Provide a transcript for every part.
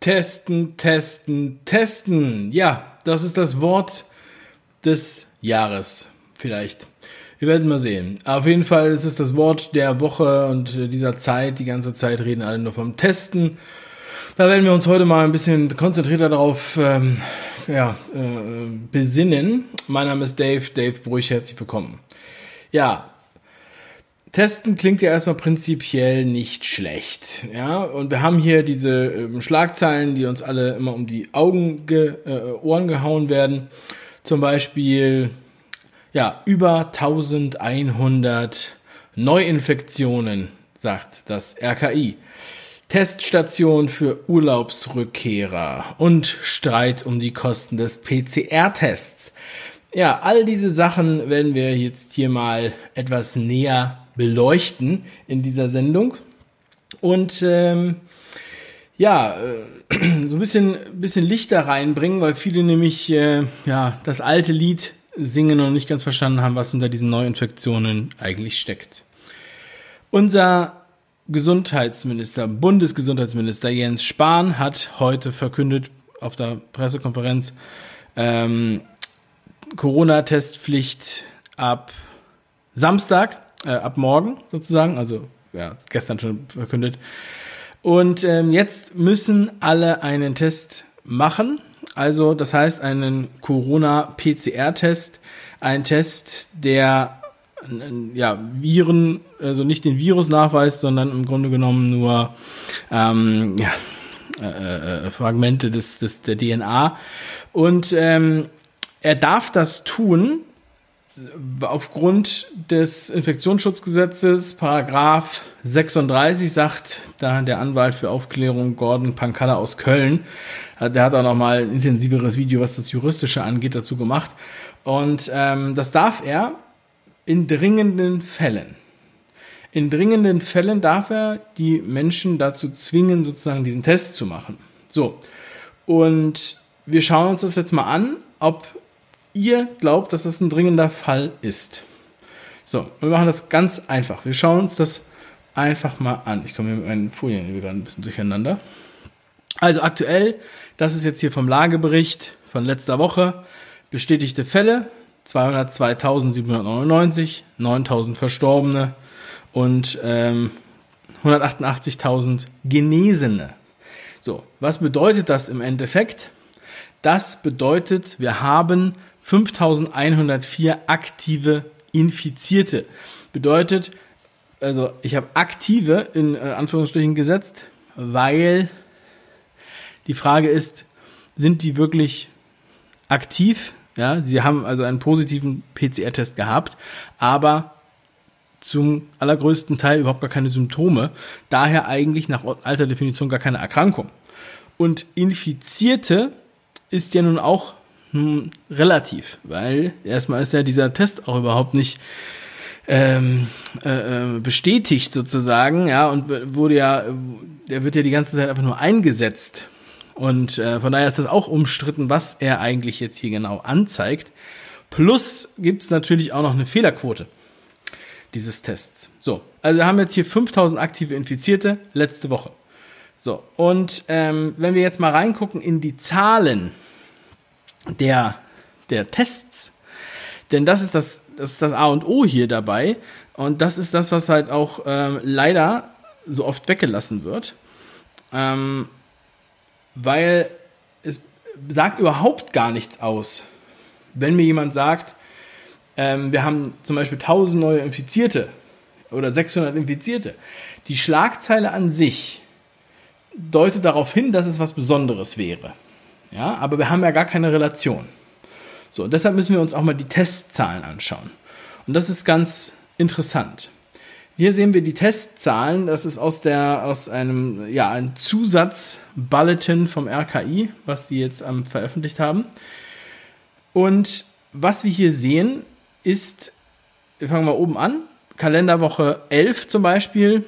Testen, testen, testen. Ja, das ist das Wort des Jahres. Vielleicht. Wir werden mal sehen. Auf jeden Fall ist es das Wort der Woche und dieser Zeit. Die ganze Zeit reden alle nur vom Testen. Da werden wir uns heute mal ein bisschen konzentrierter darauf ähm, ja, äh, besinnen. Mein Name ist Dave, Dave Brüch, herzlich willkommen. Ja, Testen klingt ja erstmal prinzipiell nicht schlecht. Ja, und wir haben hier diese ähm, Schlagzeilen, die uns alle immer um die Augen, ge, äh, Ohren gehauen werden. Zum Beispiel, ja, über 1100 Neuinfektionen, sagt das RKI. Teststation für Urlaubsrückkehrer und Streit um die Kosten des PCR-Tests. Ja, all diese Sachen werden wir jetzt hier mal etwas näher beleuchten in dieser Sendung. Und ähm, ja, äh, so ein bisschen, bisschen Licht da reinbringen, weil viele nämlich äh, ja, das alte Lied singen und nicht ganz verstanden haben, was unter diesen Neuinfektionen eigentlich steckt. Unser Gesundheitsminister, Bundesgesundheitsminister Jens Spahn hat heute verkündet auf der Pressekonferenz ähm, Corona-Testpflicht ab Samstag äh, ab morgen sozusagen, also ja, gestern schon verkündet. Und ähm, jetzt müssen alle einen Test machen. Also das heißt einen Corona-PCR-Test, ein Test, der ja, Viren, also nicht den Virus nachweist, sondern im Grunde genommen nur ähm, ja, äh, äh Fragmente des, des, der DNA. Und ähm, er darf das tun, aufgrund des Infektionsschutzgesetzes, Paragraph 36, sagt da der Anwalt für Aufklärung Gordon Pankalla aus Köln, der hat auch noch mal ein intensiveres Video, was das Juristische angeht, dazu gemacht. Und ähm, das darf er in dringenden Fällen. In dringenden Fällen darf er die Menschen dazu zwingen, sozusagen diesen Test zu machen. So. Und wir schauen uns das jetzt mal an, ob ihr glaubt, dass das ein dringender Fall ist. So, wir machen das ganz einfach. Wir schauen uns das einfach mal an. Ich komme mit meinen Folien wieder ein bisschen durcheinander. Also aktuell, das ist jetzt hier vom Lagebericht von letzter Woche, bestätigte Fälle 202.799, 9.000 Verstorbene und ähm, 188.000 Genesene. So, was bedeutet das im Endeffekt? Das bedeutet, wir haben 5104 aktive Infizierte. Bedeutet, also ich habe aktive in äh, Anführungsstrichen gesetzt, weil die Frage ist, sind die wirklich aktiv? Ja, sie haben also einen positiven PCR-Test gehabt, aber zum allergrößten Teil überhaupt gar keine Symptome, daher eigentlich nach alter Definition gar keine Erkrankung. Und Infizierte ist ja nun auch hm, relativ, weil erstmal ist ja dieser Test auch überhaupt nicht ähm, äh, äh, bestätigt sozusagen, ja, und wurde ja, der wird ja die ganze Zeit einfach nur eingesetzt. Und äh, von daher ist das auch umstritten, was er eigentlich jetzt hier genau anzeigt. Plus gibt es natürlich auch noch eine Fehlerquote dieses Tests. So, also wir haben jetzt hier 5000 aktive Infizierte letzte Woche. So, und ähm, wenn wir jetzt mal reingucken in die Zahlen, der, der Tests. Denn das ist das, das ist das A und O hier dabei. Und das ist das, was halt auch ähm, leider so oft weggelassen wird. Ähm, weil es sagt überhaupt gar nichts aus. Wenn mir jemand sagt, ähm, wir haben zum Beispiel 1000 neue Infizierte oder 600 Infizierte, die Schlagzeile an sich deutet darauf hin, dass es was Besonderes wäre. Ja, aber wir haben ja gar keine Relation. So, deshalb müssen wir uns auch mal die Testzahlen anschauen. Und das ist ganz interessant. Hier sehen wir die Testzahlen. Das ist aus der, aus einem, ja, ein Zusatz-Bulletin vom RKI, was sie jetzt ähm, veröffentlicht haben. Und was wir hier sehen, ist, wir fangen mal oben an. Kalenderwoche 11 zum Beispiel,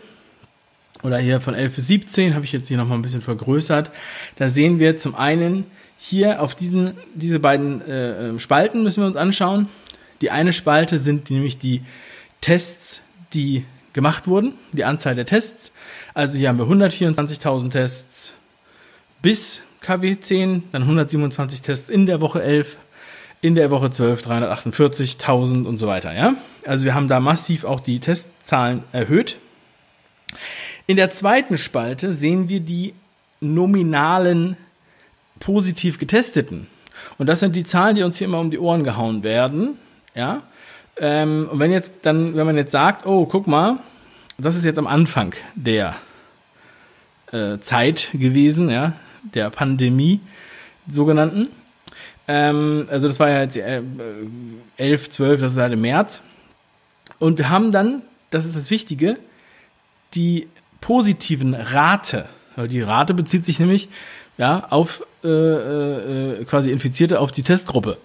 oder hier von 11 bis 17 habe ich jetzt hier nochmal ein bisschen vergrößert. Da sehen wir zum einen hier auf diesen, diese beiden äh, ähm, Spalten müssen wir uns anschauen. Die eine Spalte sind nämlich die Tests, die gemacht wurden, die Anzahl der Tests. Also hier haben wir 124.000 Tests bis KW 10, dann 127 Tests in der Woche 11, in der Woche 12 348, 1000 und so weiter. Ja? Also wir haben da massiv auch die Testzahlen erhöht. In der zweiten Spalte sehen wir die nominalen positiv getesteten. Und das sind die Zahlen, die uns hier immer um die Ohren gehauen werden. Ja. Ähm, und wenn jetzt dann, wenn man jetzt sagt, oh, guck mal, das ist jetzt am Anfang der äh, Zeit gewesen, ja, der Pandemie sogenannten. Ähm, also das war ja jetzt äh, 11, 12, das ist halt im März. Und wir haben dann, das ist das Wichtige, die positiven Rate. Die Rate bezieht sich nämlich ja, auf äh, äh, quasi Infizierte auf die Testgruppe.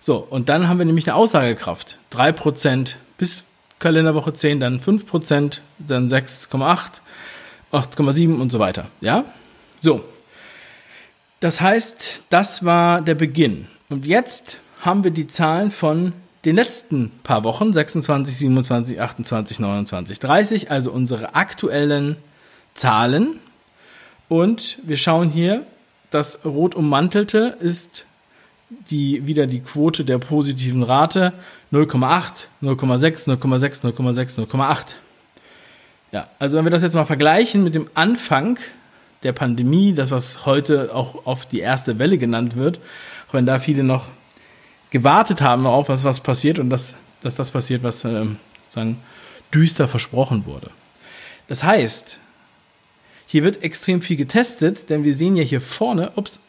So, und dann haben wir nämlich eine Aussagekraft. 3% bis Kalenderwoche 10, dann 5%, dann 6,8, 8,7 und so weiter. Ja? So. Das heißt, das war der Beginn. Und jetzt haben wir die Zahlen von den letzten paar Wochen, 26, 27, 28, 29, 30, also unsere aktuellen Zahlen. Und wir schauen hier, das rot ummantelte ist die, wieder die Quote der positiven Rate 0,8, 0,6, 0,6, 0,6, 0,8. Ja, also wenn wir das jetzt mal vergleichen mit dem Anfang der Pandemie, das was heute auch oft die erste Welle genannt wird, auch wenn da viele noch gewartet haben darauf, was was passiert und dass, dass das passiert, was ähm, sagen, düster versprochen wurde. Das heißt, hier wird extrem viel getestet, denn wir sehen ja hier vorne, ups,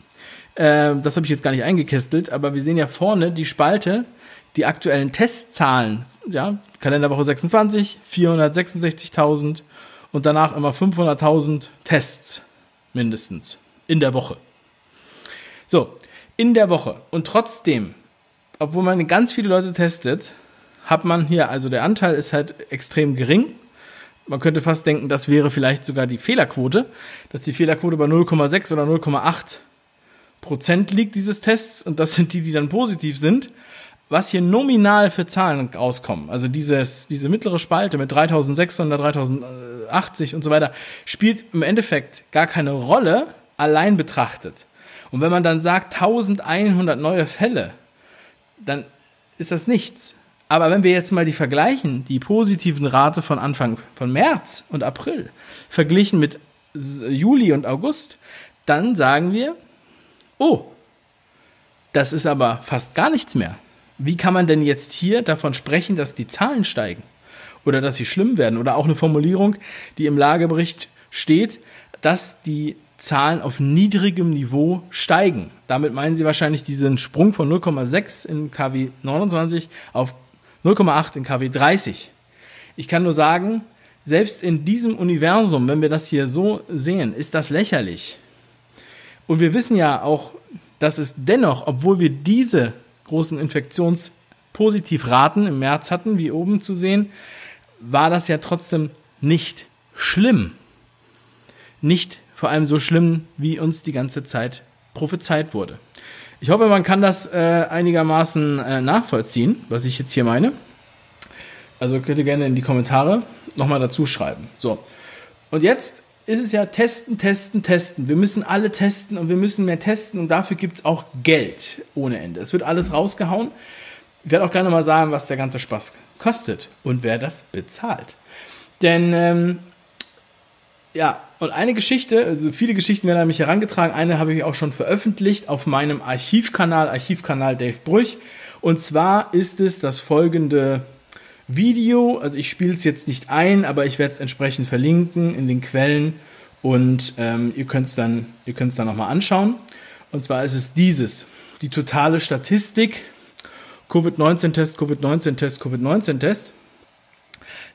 äh, das habe ich jetzt gar nicht eingekästelt, aber wir sehen ja vorne die Spalte, die aktuellen Testzahlen, ja, Kalenderwoche 26, 466.000 und danach immer 500.000 Tests mindestens in der Woche. So, in der Woche. Und trotzdem, obwohl man ganz viele Leute testet, hat man hier, also der Anteil ist halt extrem gering. Man könnte fast denken, das wäre vielleicht sogar die Fehlerquote, dass die Fehlerquote bei 0,6 oder 0,8 Prozent liegt dieses Tests und das sind die, die dann positiv sind. Was hier nominal für Zahlen rauskommen, also dieses, diese mittlere Spalte mit 3600, 3080 und so weiter, spielt im Endeffekt gar keine Rolle, allein betrachtet. Und wenn man dann sagt 1100 neue Fälle, dann ist das nichts. Aber wenn wir jetzt mal die vergleichen, die positiven Rate von Anfang von März und April verglichen mit Juli und August, dann sagen wir, oh, das ist aber fast gar nichts mehr. Wie kann man denn jetzt hier davon sprechen, dass die Zahlen steigen oder dass sie schlimm werden? Oder auch eine Formulierung, die im Lagebericht steht, dass die Zahlen auf niedrigem Niveau steigen. Damit meinen Sie wahrscheinlich diesen Sprung von 0,6 in KW 29 auf 0,8 in KW 30. Ich kann nur sagen, selbst in diesem Universum, wenn wir das hier so sehen, ist das lächerlich. Und wir wissen ja auch, dass es dennoch, obwohl wir diese großen Infektionspositivraten im März hatten, wie oben zu sehen, war das ja trotzdem nicht schlimm. Nicht vor allem so schlimm, wie uns die ganze Zeit prophezeit wurde. Ich hoffe, man kann das äh, einigermaßen äh, nachvollziehen, was ich jetzt hier meine. Also könnt ihr gerne in die Kommentare nochmal dazu schreiben. So. Und jetzt ist es ja testen, testen, testen. Wir müssen alle testen und wir müssen mehr testen und dafür gibt es auch Geld ohne Ende. Es wird alles rausgehauen. Ich werde auch gerne mal sagen, was der ganze Spaß kostet und wer das bezahlt. Denn ähm, ja, und eine Geschichte, also viele Geschichten werden an mich herangetragen. Eine habe ich auch schon veröffentlicht auf meinem Archivkanal, Archivkanal Dave Brüch. Und zwar ist es das folgende Video. Also ich spiele es jetzt nicht ein, aber ich werde es entsprechend verlinken in den Quellen und ähm, ihr könnt es dann, ihr könnt es dann nochmal anschauen. Und zwar ist es dieses, die totale Statistik, Covid-19-Test, Covid-19-Test, Covid-19-Test.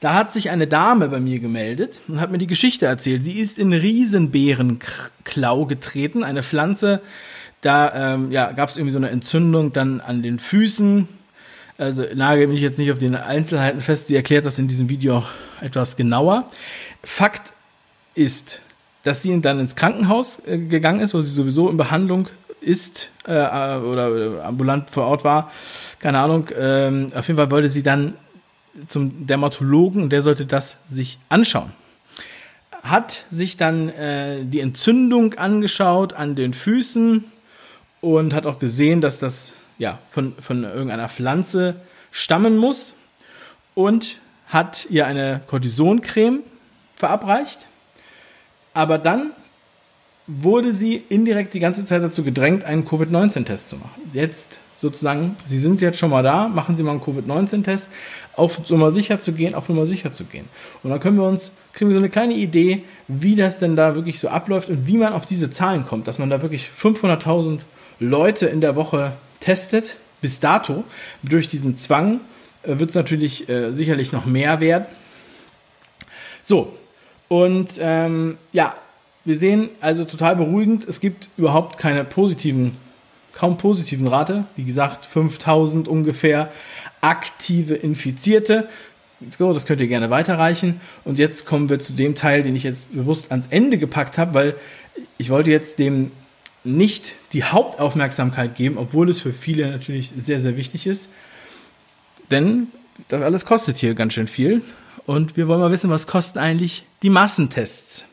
Da hat sich eine Dame bei mir gemeldet und hat mir die Geschichte erzählt. Sie ist in Riesenbeerenklau getreten, eine Pflanze. Da ähm, ja, gab es irgendwie so eine Entzündung dann an den Füßen. Also nagel mich jetzt nicht auf den Einzelheiten fest. Sie erklärt das in diesem Video auch etwas genauer. Fakt ist, dass sie dann ins Krankenhaus äh, gegangen ist, wo sie sowieso in Behandlung ist äh, äh oder ambulant vor Ort war. Keine Ahnung. Ähm, auf jeden Fall wollte sie dann zum Dermatologen und der sollte das sich anschauen. hat sich dann äh, die Entzündung angeschaut an den Füßen und hat auch gesehen, dass das ja von, von irgendeiner Pflanze stammen muss und hat ihr eine Cortisoncreme verabreicht. Aber dann wurde sie indirekt die ganze Zeit dazu gedrängt, einen Covid-19-Test zu machen. Jetzt sozusagen, Sie sind jetzt schon mal da, machen Sie mal einen Covid-19-Test, auf Nummer sicher zu gehen, auf Nummer sicher zu gehen. Und dann können wir uns, kriegen wir so eine kleine Idee, wie das denn da wirklich so abläuft und wie man auf diese Zahlen kommt, dass man da wirklich 500.000 Leute in der Woche testet, bis dato. Durch diesen Zwang äh, wird es natürlich äh, sicherlich noch mehr werden. So, und ähm, ja, wir sehen also total beruhigend, es gibt überhaupt keine positiven, kaum positiven Rate. Wie gesagt, 5000 ungefähr aktive Infizierte. Das könnt ihr gerne weiterreichen. Und jetzt kommen wir zu dem Teil, den ich jetzt bewusst ans Ende gepackt habe, weil ich wollte jetzt dem nicht die Hauptaufmerksamkeit geben, obwohl es für viele natürlich sehr, sehr wichtig ist. Denn das alles kostet hier ganz schön viel. Und wir wollen mal wissen, was kosten eigentlich die Massentests.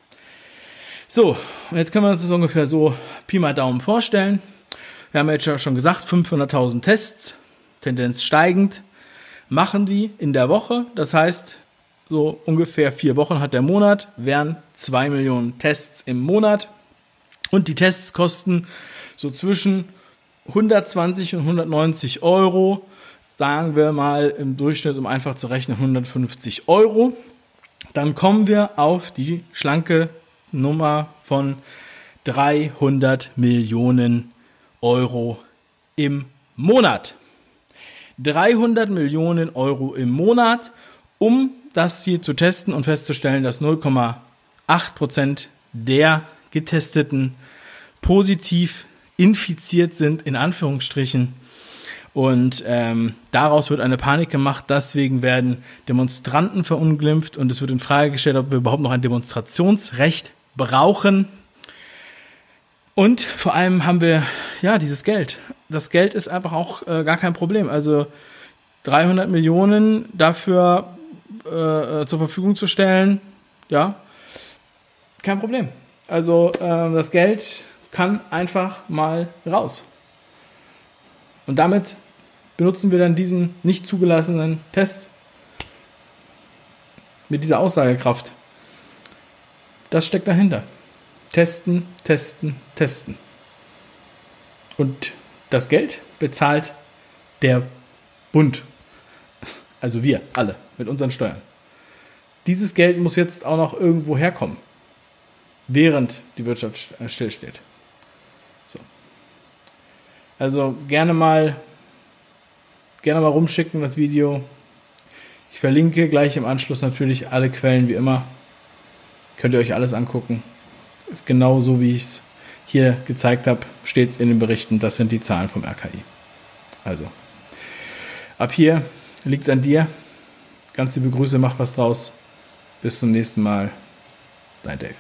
So, und jetzt können wir uns das ungefähr so Pi mal Daumen vorstellen. Wir haben jetzt ja schon gesagt, 500.000 Tests, Tendenz steigend, machen die in der Woche. Das heißt, so ungefähr vier Wochen hat der Monat, wären zwei Millionen Tests im Monat. Und die Tests kosten so zwischen 120 und 190 Euro. Sagen wir mal im Durchschnitt, um einfach zu rechnen, 150 Euro. Dann kommen wir auf die schlanke Nummer von 300 Millionen Euro im Monat. 300 Millionen Euro im Monat, um das hier zu testen und festzustellen, dass 0,8 Prozent der Getesteten positiv infiziert sind, in Anführungsstrichen. Und ähm, daraus wird eine Panik gemacht. Deswegen werden Demonstranten verunglimpft und es wird in Frage gestellt, ob wir überhaupt noch ein Demonstrationsrecht brauchen. Und vor allem haben wir ja dieses Geld. Das Geld ist einfach auch äh, gar kein Problem. Also 300 Millionen dafür äh, zur Verfügung zu stellen, ja, kein Problem. Also äh, das Geld kann einfach mal raus. Und damit benutzen wir dann diesen nicht zugelassenen Test mit dieser Aussagekraft. Das steckt dahinter. Testen, testen, testen. Und das Geld bezahlt der Bund. Also wir alle mit unseren Steuern. Dieses Geld muss jetzt auch noch irgendwo herkommen, während die Wirtschaft stillsteht. So. Also gerne mal, gerne mal rumschicken das Video. Ich verlinke gleich im Anschluss natürlich alle Quellen wie immer. Könnt ihr euch alles angucken. Ist genau so, wie ich es hier gezeigt habe, steht in den Berichten. Das sind die Zahlen vom RKI. Also, ab hier liegt es an dir. Ganz liebe Grüße, mach was draus. Bis zum nächsten Mal. Dein Dave.